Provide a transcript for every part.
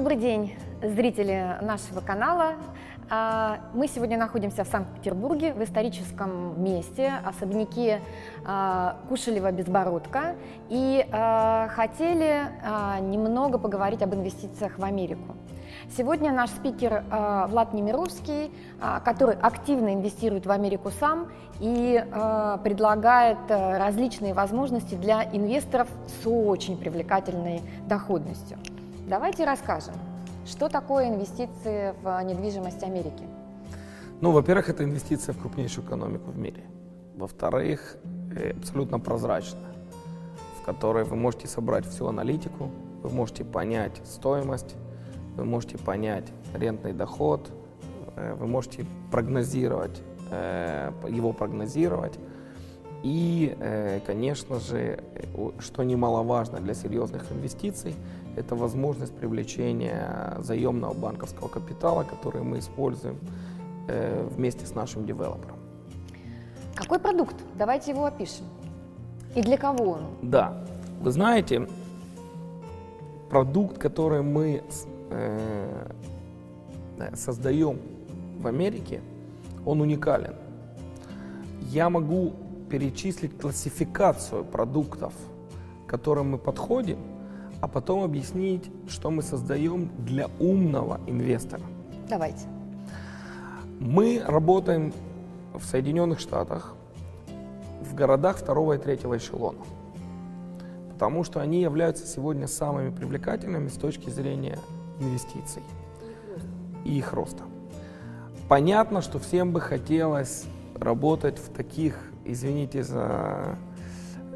Добрый день, зрители нашего канала. А, мы сегодня находимся в Санкт-Петербурге, в историческом месте, особняке а, Кушелева-Безбородка, и а, хотели немного поговорить об инвестициях в Америку. Сегодня наш спикер Влад Немировский, который активно инвестирует в Америку сам и предлагает различные возможности для инвесторов с очень привлекательной доходностью. Давайте расскажем, что такое инвестиции в недвижимость Америки? Ну, во-первых, это инвестиция в крупнейшую экономику в мире. Во-вторых, э, абсолютно прозрачная, в которой вы можете собрать всю аналитику, вы можете понять стоимость, вы можете понять рентный доход, э, вы можете прогнозировать, э, его прогнозировать. И, конечно же, что немаловажно для серьезных инвестиций, это возможность привлечения заемного банковского капитала, который мы используем э, вместе с нашим девелопером. Какой продукт? Давайте его опишем. И для кого он? Да, вы знаете, продукт, который мы э, создаем в Америке, он уникален. Я могу перечислить классификацию продуктов, к которым мы подходим, а потом объяснить, что мы создаем для умного инвестора. Давайте. Мы работаем в Соединенных Штатах, в городах второго и третьего эшелона, потому что они являются сегодня самыми привлекательными с точки зрения инвестиций и их роста. Понятно, что всем бы хотелось работать в таких, извините за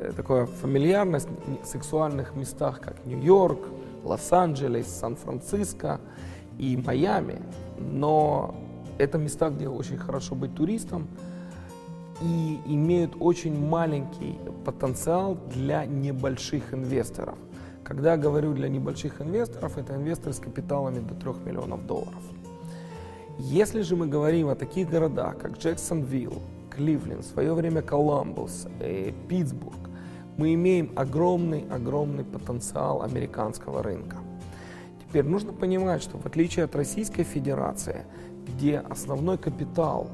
Э, такая фамильярность в сексуальных местах, как Нью-Йорк, Лос-Анджелес, Сан-Франциско и Майами. Но это места, где очень хорошо быть туристом и имеют очень маленький потенциал для небольших инвесторов. Когда говорю для небольших инвесторов, это инвесторы с капиталами до 3 миллионов долларов. Если же мы говорим о таких городах, как Джексонвилл, Кливленд, в свое время Коламбус, э, Питтсбург, мы имеем огромный-огромный потенциал американского рынка. Теперь нужно понимать, что в отличие от Российской Федерации, где основной капитал,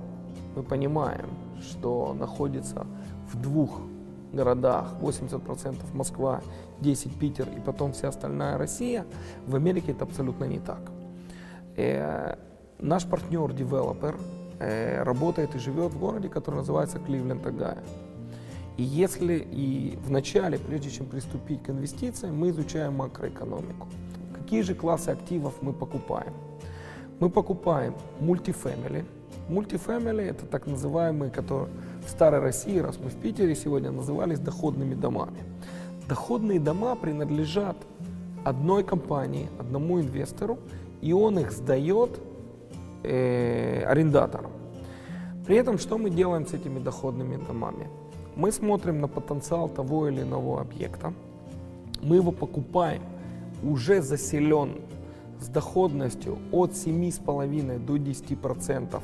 мы понимаем, что находится в двух городах, 80% Москва, 10 Питер и потом вся остальная Россия, в Америке это абсолютно не так. Э, наш партнер-девелопер э, работает и живет в городе, который называется Кливленд, Огайо. И если и в начале, прежде чем приступить к инвестициям, мы изучаем макроэкономику. Какие же классы активов мы покупаем? Мы покупаем мультифэмили. Мультифэмили это так называемые, которые в старой России, раз мы в Питере сегодня, назывались доходными домами. Доходные дома принадлежат одной компании, одному инвестору, и он их сдает э, арендаторам. При этом что мы делаем с этими доходными домами? Мы смотрим на потенциал того или иного объекта, мы его покупаем уже заселен с доходностью от 7,5 до 10%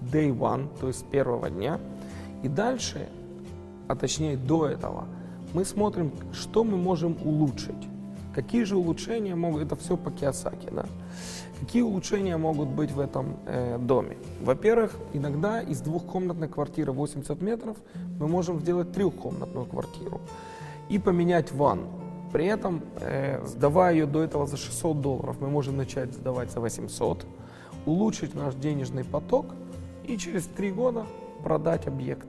day one, то есть с первого дня. И дальше, а точнее до этого, мы смотрим, что мы можем улучшить. Какие же улучшения могут, это все по Киосаки, да? Какие улучшения могут быть в этом э, доме? Во-первых, иногда из двухкомнатной квартиры 80 метров мы можем сделать трехкомнатную квартиру и поменять ванну. При этом, э, сдавая ее до этого за 600 долларов, мы можем начать сдавать за 800, улучшить наш денежный поток и через три года продать объект.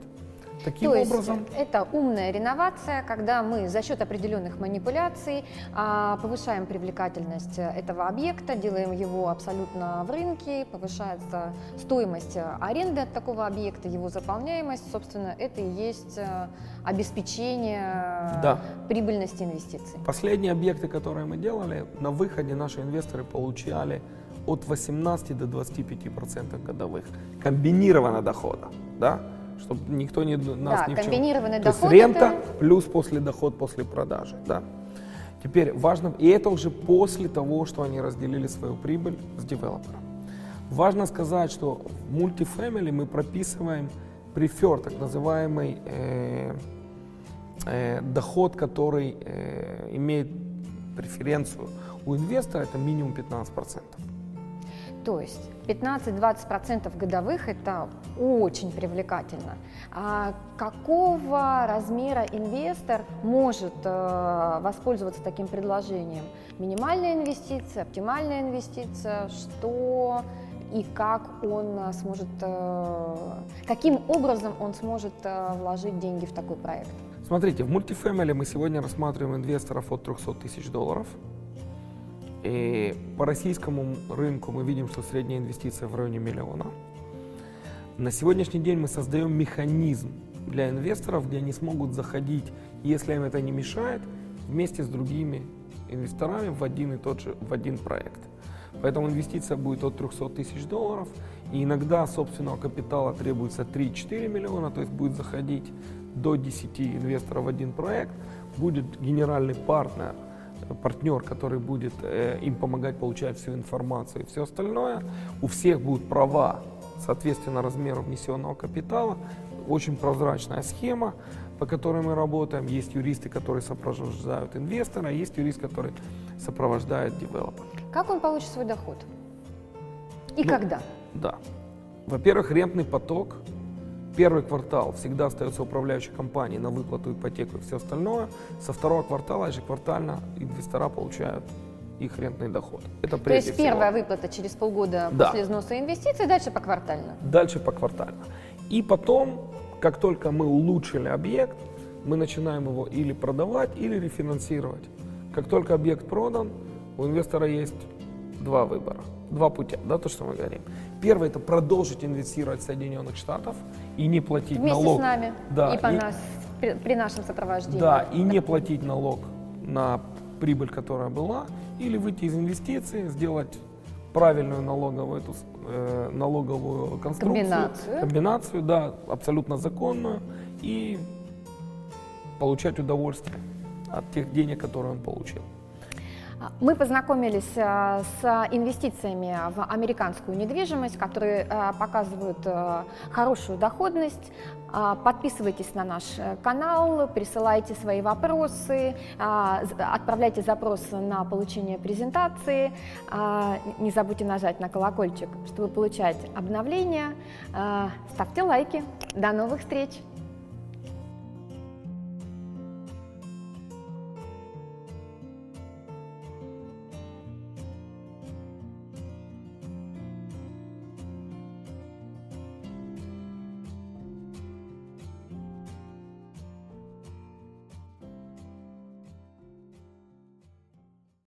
Таким То образом... есть это умная реновация, когда мы за счет определенных манипуляций а, повышаем привлекательность этого объекта, делаем его абсолютно в рынке, повышается стоимость аренды от такого объекта, его заполняемость, собственно, это и есть э, обеспечение да. прибыльности инвестиций. Последние объекты, которые мы делали, на выходе наши инвесторы получали от 18 до 25 процентов годовых комбинированного дохода, да? Чтобы никто не, нас да, ни в чем. комбинированный То доход. есть рента это... плюс после доход после продажи, да. Теперь важно, и это уже после того, что они разделили свою прибыль с девелопером. Важно сказать, что в мультифэмили мы прописываем префер, так называемый э, э, доход, который э, имеет преференцию у инвестора, это минимум 15%. То есть 15-20% годовых – это очень привлекательно. А какого размера инвестор может э, воспользоваться таким предложением? Минимальная инвестиция, оптимальная инвестиция, что и как он э, сможет, э, каким образом он сможет вложить деньги в такой проект? Смотрите, в мультифэмили мы сегодня рассматриваем инвесторов от 300 тысяч долларов. И по российскому рынку мы видим, что средняя инвестиция в районе миллиона. На сегодняшний день мы создаем механизм для инвесторов, где они смогут заходить, если им это не мешает, вместе с другими инвесторами в один и тот же, в один проект. Поэтому инвестиция будет от 300 тысяч долларов. И иногда собственного капитала требуется 3-4 миллиона, то есть будет заходить до 10 инвесторов в один проект. Будет генеральный партнер, партнер, который будет э, им помогать получать всю информацию и все остальное. У всех будут права, соответственно, размеру внесенного капитала. Очень прозрачная схема, по которой мы работаем. Есть юристы, которые сопровождают инвестора, есть юрист, который сопровождает девелопера. Как он получит свой доход? И ну, когда? Да. Во-первых, рентный поток. Первый квартал всегда остается управляющей компанией на выплату ипотеку и все остальное. Со второго квартала ежеквартально инвестора получают их рентный доход. Это То есть всего. первая выплата через полгода да. после взноса инвестиций, дальше по квартально? Дальше по квартально. И потом, как только мы улучшили объект, мы начинаем его или продавать, или рефинансировать. Как только объект продан, у инвестора есть два выбора, два путя, да, то, что мы говорим. Первый – это продолжить инвестировать в Соединенных Штатах и не платить Вместе налог. с нами да, и по и, нас, при, при нашем сопровождении. Да, и не платить налог на прибыль, которая была, или выйти из инвестиций, сделать правильную налоговую, эту, э, налоговую конструкцию. Комбинацию. Комбинацию, да, абсолютно законную, и получать удовольствие от тех денег, которые он получил. Мы познакомились э, с инвестициями в американскую недвижимость, которые э, показывают э, хорошую доходность. Подписывайтесь на наш канал, присылайте свои вопросы, отправляйте запросы на получение презентации. Не забудьте нажать на колокольчик, чтобы получать обновления. Ставьте лайки. До новых встреч!